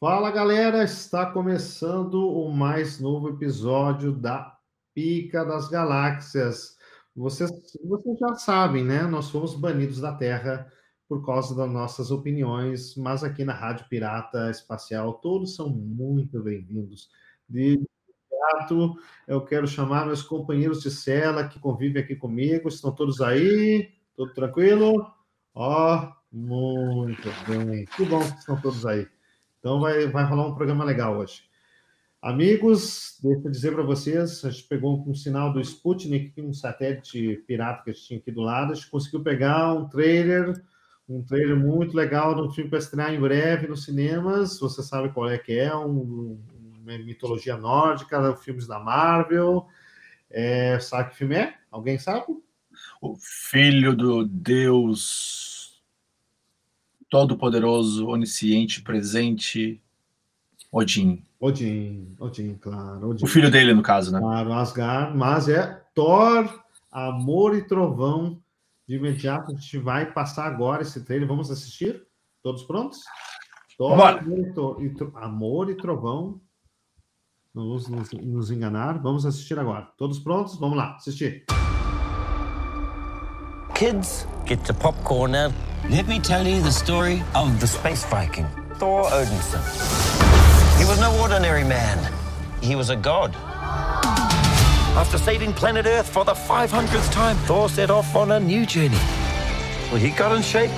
Fala galera, está começando o mais novo episódio da Pica das Galáxias. Vocês, vocês já sabem, né? Nós fomos banidos da Terra por causa das nossas opiniões, mas aqui na Rádio Pirata Espacial todos são muito bem-vindos. De imediato, eu quero chamar meus companheiros de cela que convivem aqui comigo. Estão todos aí? Tudo tranquilo? Ó, oh, muito bem. Que bom que estão todos aí. Então vai, vai rolar um programa legal hoje. Amigos, deixa eu dizer para vocês, a gente pegou um sinal do Sputnik, um satélite pirata que a gente tinha aqui do lado, a gente conseguiu pegar um trailer, um trailer muito legal de um filme para estrear em breve nos cinemas. Você sabe qual é que é, um, uma mitologia nórdica, filmes da Marvel. É, sabe que filme é? Alguém sabe? O Filho do Deus todo-poderoso, onisciente, presente, Odin. Odin, Odin, claro. Odin. O filho dele, no caso, né? Claro, Asgard, mas é Thor, Amor e Trovão. De imediato, a gente vai passar agora esse trailer. Vamos assistir? Todos prontos? Thor, amor e, tro... amor e, Trovão. Não vamos nos, nos enganar. Vamos assistir agora. Todos prontos? Vamos lá, assistir. Kids, get your popcorn now. Let me tell you the story of the space Viking, Thor Odinson. He was no ordinary man. He was a god. After saving planet Earth for the 500th time, Thor set off on a new journey. Well, he got in shape.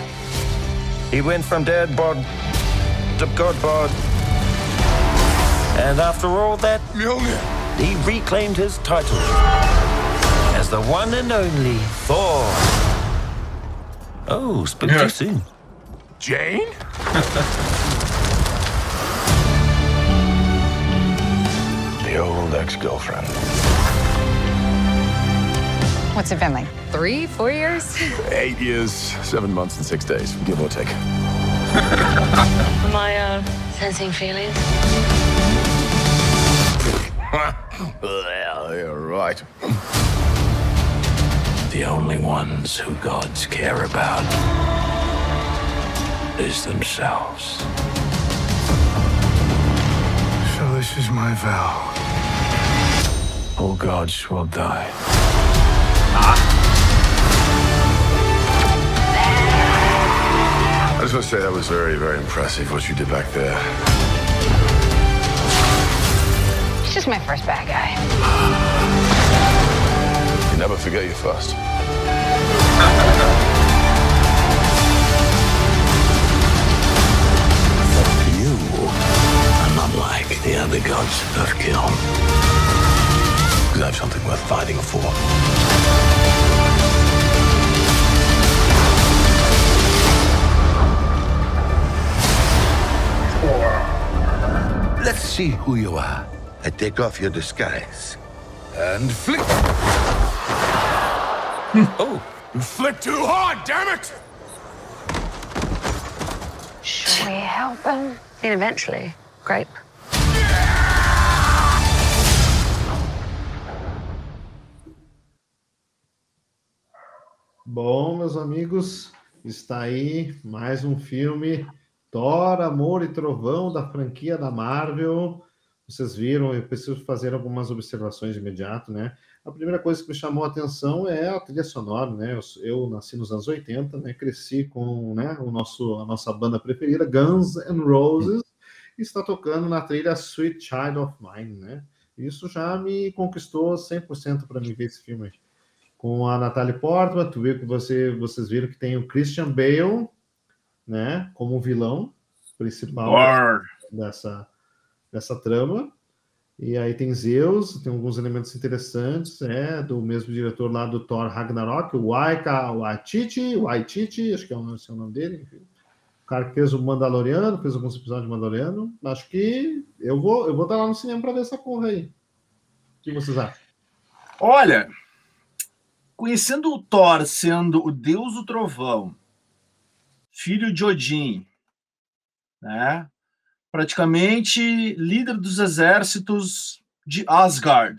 He went from dad bod to god bod. And after all that, he reclaimed his title as the one and only Thor. Oh, spoke yeah. too soon. Jane? the old ex-girlfriend. What's it been like? Three, four years? Eight years, seven months, and six days, give or take. Am I uh, sensing feelings? well, you're right the only ones who gods care about is themselves. So this is my vow. All gods will die. I just want to say that was very, very impressive what you did back there. It's just my first bad guy. Never forget your first. you are not like the other gods of Kiln. Because I have something worth fighting for. Let's see who you are. I take off your disguise. And flick. Oh, you flicked too hard, damn it! Should we help him? And eventually, grape. Bom, meus amigos, está aí mais um filme Thor, Amor e Trovão da franquia da Marvel. Vocês viram, eu preciso fazer algumas observações de imediato, né? A primeira coisa que me chamou a atenção é a trilha sonora, né? Eu, eu nasci nos anos 80, né? Cresci com né, o nosso, a nossa banda preferida, Guns N' Roses, e está tocando na trilha Sweet Child of Mine, né? Isso já me conquistou 100% para mim ver esse filme. Com a Natalie Portman, tu viu que você, vocês viram que tem o Christian Bale, né? Como vilão principal dessa, dessa trama. E aí tem Zeus, tem alguns elementos interessantes, é, do mesmo diretor lá do Thor Ragnarok, o Waika Waititi, Waititi, acho que é o, é o nome dele, enfim. O cara que fez o Mandaloriano, fez alguns episódios de Mandaloriano. Acho que eu vou, eu vou estar lá no cinema para ver essa porra aí. O que vocês acham? Olha, conhecendo o Thor sendo o deus do trovão, filho de Odin, né? Praticamente líder dos exércitos de Asgard.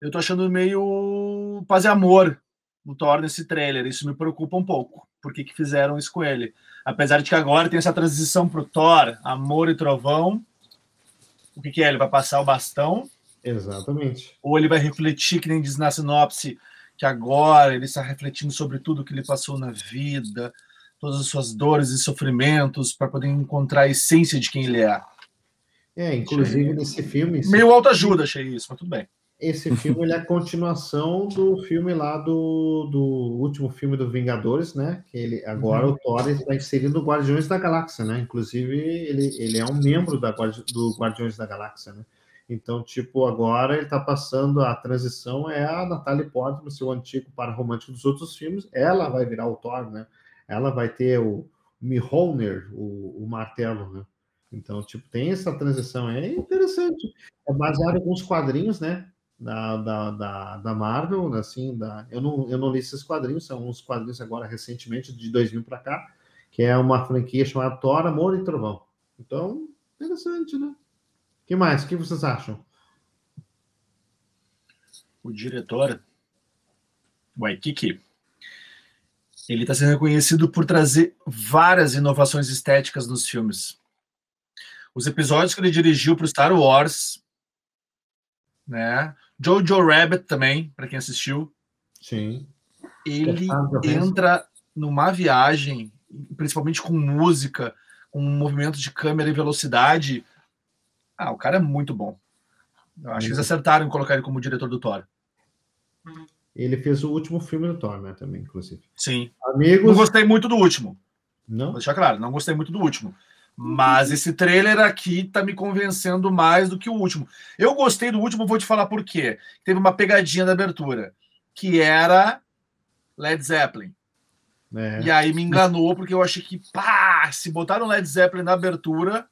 Eu tô achando meio paz e amor no Thor nesse trailer. Isso me preocupa um pouco. Por que, que fizeram isso com ele? Apesar de que agora tem essa transição pro Thor, Amor e Trovão. O que, que é? Ele vai passar o bastão Exatamente. ou ele vai refletir, que nem diz na sinopse, que agora ele está refletindo sobre tudo que ele passou na vida, todas as suas dores e sofrimentos, para poder encontrar a essência de quem ele é. É, inclusive nesse filme. Meio autoajuda, achei isso, mas tudo bem. Esse filme ele é a continuação do filme lá do, do último filme do Vingadores, né? Que ele agora Uhum. o Thor está inserido no Guardiões da Galáxia, né? Inclusive ele, ele é um membro da, do Guardiões da Galáxia, né? Então, tipo, agora ele está passando a transição é a Natalie Portman, seu antigo par romântico dos outros filmes. Ela vai virar o Thor, né? Ela vai ter o Mjolnir, o, o martelo, né? Então, tipo, tem essa transição, é interessante. É baseado em alguns quadrinhos, né? Da, da, da, da Marvel, assim, da, eu, não, eu não li esses quadrinhos, são uns quadrinhos agora recentemente, de 2000 para cá, que é uma franquia chamada Thor, Amor e Trovão. Então, interessante, né? Que mais? O que vocês acham? O diretor, Waikiki, ele está sendo reconhecido por trazer várias inovações estéticas nos filmes. Os episódios que ele dirigiu para o Star Wars, né? Jojo Rabbit também, para quem assistiu, Sim. ele Johansson? entra numa viagem, principalmente com música, com movimento de câmera e velocidade. Ah, o cara é muito bom. Eu acho que eles acertaram em colocar ele como diretor do Thor. Ele fez o último filme do Thor, né? Também, inclusive. Sim. Não Amigos. gostei muito do último. Não? Vou deixar claro, não gostei muito do último. Mas esse trailer aqui tá me convencendo mais do que o último. Eu gostei do último, vou te falar por quê. Teve uma pegadinha da abertura, que era Led Zeppelin. É. E aí me enganou, porque eu achei que, pá, se botaram Led Zeppelin na abertura,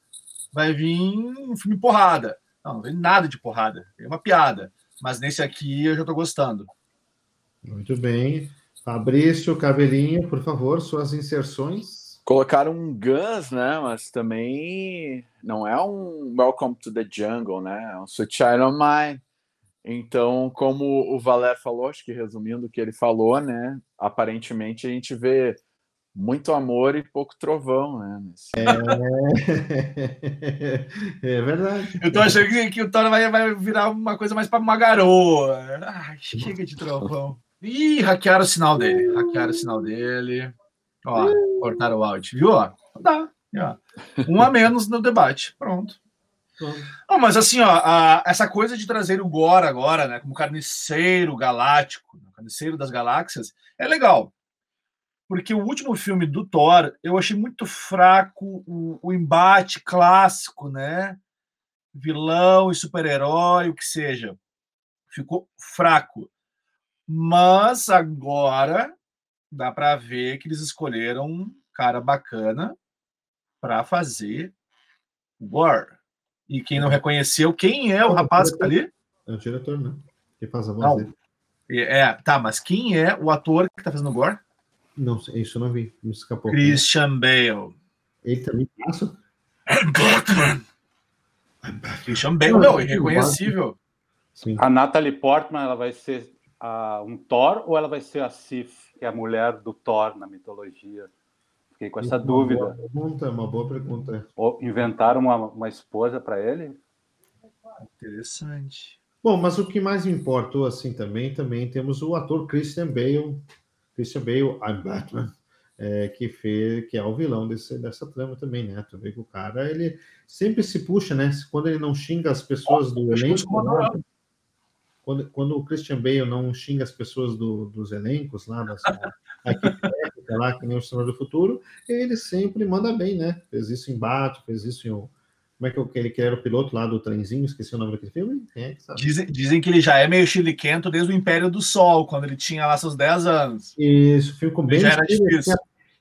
vai vir um filme porrada. Não, não vem nada de porrada. É uma piada. Mas nesse aqui eu já tô gostando. Muito bem. Fabrício, cabelinho, por favor, suas inserções. Colocaram um Guns, né? Mas também não é um Welcome to the Jungle, né? É um Sweet Child of Mine. Então, como o Valer falou, acho que resumindo o que ele falou, né? Aparentemente a gente vê muito amor e pouco trovão, né? nesse- É verdade. Eu tô achando que, que o Thor vai, vai virar uma coisa mais para uma garoa. Ai, chega de trovão. Ih, hackearam o sinal dele. Hackearam o sinal dele. Ó, cortaram o áudio. Viu? Ó, dá. Ó. Um a menos no debate. Pronto. Não, mas assim, ó, a- essa coisa de trazer o Gore agora, né, como carniceiro galáctico, carniceiro das galáxias, é legal. Porque o último filme do Thor, eu achei muito fraco o, o embate clássico, né? Vilão e super-herói, o que seja. Ficou fraco. Mas agora dá para ver que eles escolheram um cara bacana para fazer o Gore. E quem não reconheceu, quem é o rapaz que tá ali? É o diretor, né? Que faz a voz Não. dele. É, tá, mas quem é o ator que tá fazendo o Gore? Não, sei, isso eu não vi. Me escapou. Christian Bale. Ele também passa. Batman. Christian Bale, Não, meu, eu- irreconhecível. Sim. A Natalie Portman, ela vai ser a- um Thor ou ela vai ser a Sif, que é a mulher do Thor na mitologia? Fiquei com essa Uma dúvida. boa pergunta, uma boa pergunta. Ou inventaram uma, uma esposa para ele? Interessante. Bom, mas o que mais me importou assim também, também temos o ator Christian Bale, Christian Bale, I'm Batman, é, que fez, que é o vilão desse, dessa trama também, né? Tu vê que o cara ele sempre se puxa, né? Quando ele não xinga as pessoas do elenco, né? Quando, quando o Christian Bale não xinga as pessoas do, dos elencos lá, dessa, a equipe técnica lá, que nem o Senhor do Futuro, ele sempre manda bem, né? Fez isso em Bate, fez isso em. Como é que é aquele que era o piloto lá do trenzinho? Esqueci o nome daquele filme. É que? Dizem, dizem que ele já é meio chiliquento desde o Império do Sol, quando ele tinha lá seus 10 anos. Isso, filme com bem Já era difícil.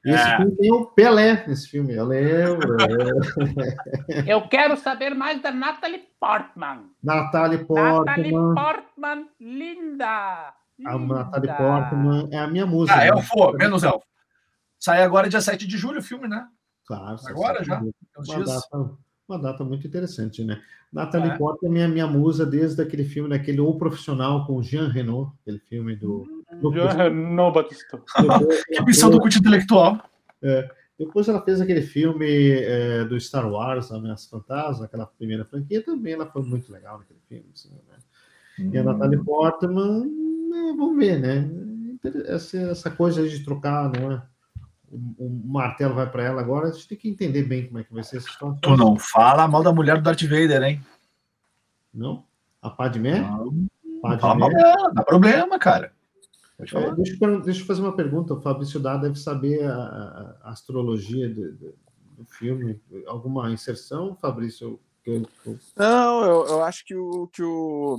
E esse É. filme tem o Pelé nesse filme, eu lembro. Eu quero saber mais da Natalie Portman. Natalie Natalie Portman. Portman, linda. A. Natalie Portman é a minha música. Ah, né? Elfo, menos Elfo. Sai agora dia 7 de julho o filme, né? Claro, Agora já? Uma data, uma data muito interessante, né? Natalie É. Portman é minha, minha musa desde aquele filme, daquele O Profissional com Jean Reno, aquele filme do. do Não, Batista. Que missão do culto intelectual. Depois ela fez aquele filme é, do Star Wars, Ameaça Fantasma, aquela primeira franquia, também ela foi muito legal naquele filme. Assim, né? Hum. E a Natalie Portman, né, vamos ver, né? Essa, essa coisa de trocar, não é? O, o martelo vai para ela agora, a gente tem que entender bem como é que vai ser essa história. Tu não fala mal da mulher do Darth Vader, hein? Não? A Padmé? Não. Padmé. Fala mal dela, dá problema, cara. É, deixa, eu, deixa, eu, fazer uma pergunta. O Fabrício Dá deve saber a, a astrologia do, do, filme. Alguma inserção, Fabrício? Não, eu, eu acho que o, que o,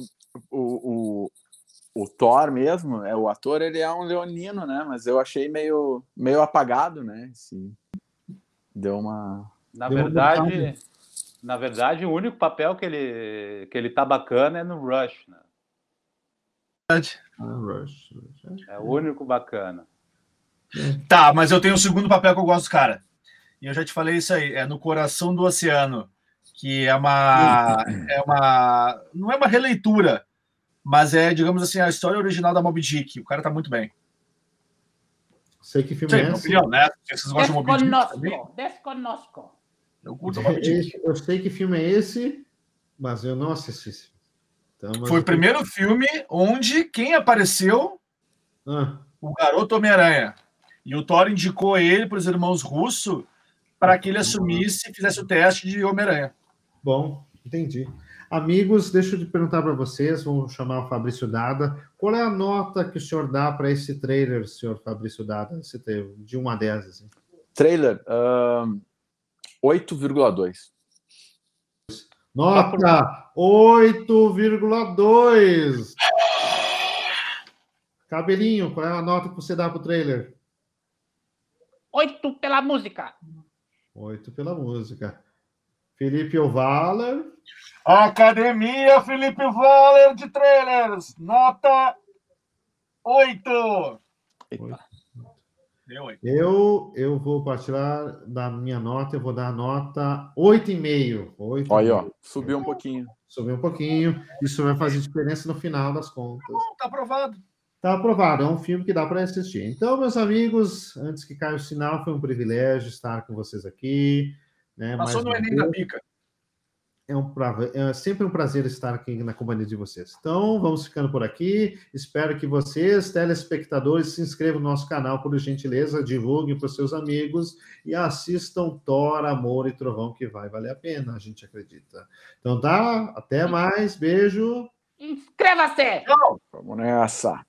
o, o, o, Thor mesmo, é o ator, ele é um leonino, né? Mas eu achei meio, meio apagado, né? Esse, deu uma. Na deu verdade, uma na verdade, o único papel que ele, que ele tá bacana é no Rush, né? Ah, Rush, Rush. É. é o único bacana. Tá, mas eu tenho o um segundo papel que eu gosto, cara. E eu já te falei isso aí, é no coração do oceano, que é uma é uma não é uma releitura, mas é, digamos assim, a história original da Moby Dick. O cara tá muito bem. Sei que filme Sei, é esse. Opinião, né? Vocês gostam de Moby Dick? Desconosco. Eu curto Moby Dick. Eu sei que filme é esse, mas eu não assisti esse então, Foi o primeiro filme onde quem apareceu? Ah. O garoto Homem-Aranha. E o Thor indicou ele para os irmãos Russo para que ele assumisse e fizesse o teste de Homem-Aranha. Bom, entendi. Amigos, deixa eu te perguntar para vocês, vamos chamar o Fabrício Dada. Qual é a nota que o senhor dá para esse trailer, senhor Fabrício Dada, de 1 a 10? Assim? Trailer, uh, 8,2. Nota 8,2. Cabelinho, qual é a nota que você dá pro trailer? Oito pela música. Oito pela música. Felipe Ovaler. Academia Felipe Valer de trailers. Nota 8. Eita. Eu, eu vou partilhar da minha nota, eu vou dar a nota 8,5. 8 Olha, ó, subiu um pouquinho. Subiu um pouquinho. Isso vai fazer diferença no final das contas. tá aprovado. Tá aprovado, é um filme que dá para assistir. Então, meus amigos, antes que caia o sinal, foi um privilégio estar com vocês aqui. Né? Passou no Enem da Pica é, um, é sempre um prazer estar aqui na companhia de vocês. Então, vamos ficando por aqui. Espero que vocês, telespectadores, se inscrevam no nosso canal, por gentileza, divulguem para os seus amigos e assistam Thor, Amor e Trovão, que vai valer a pena, a gente acredita. Então tá, até mais, beijo. Inscreva-se! Vamos nessa!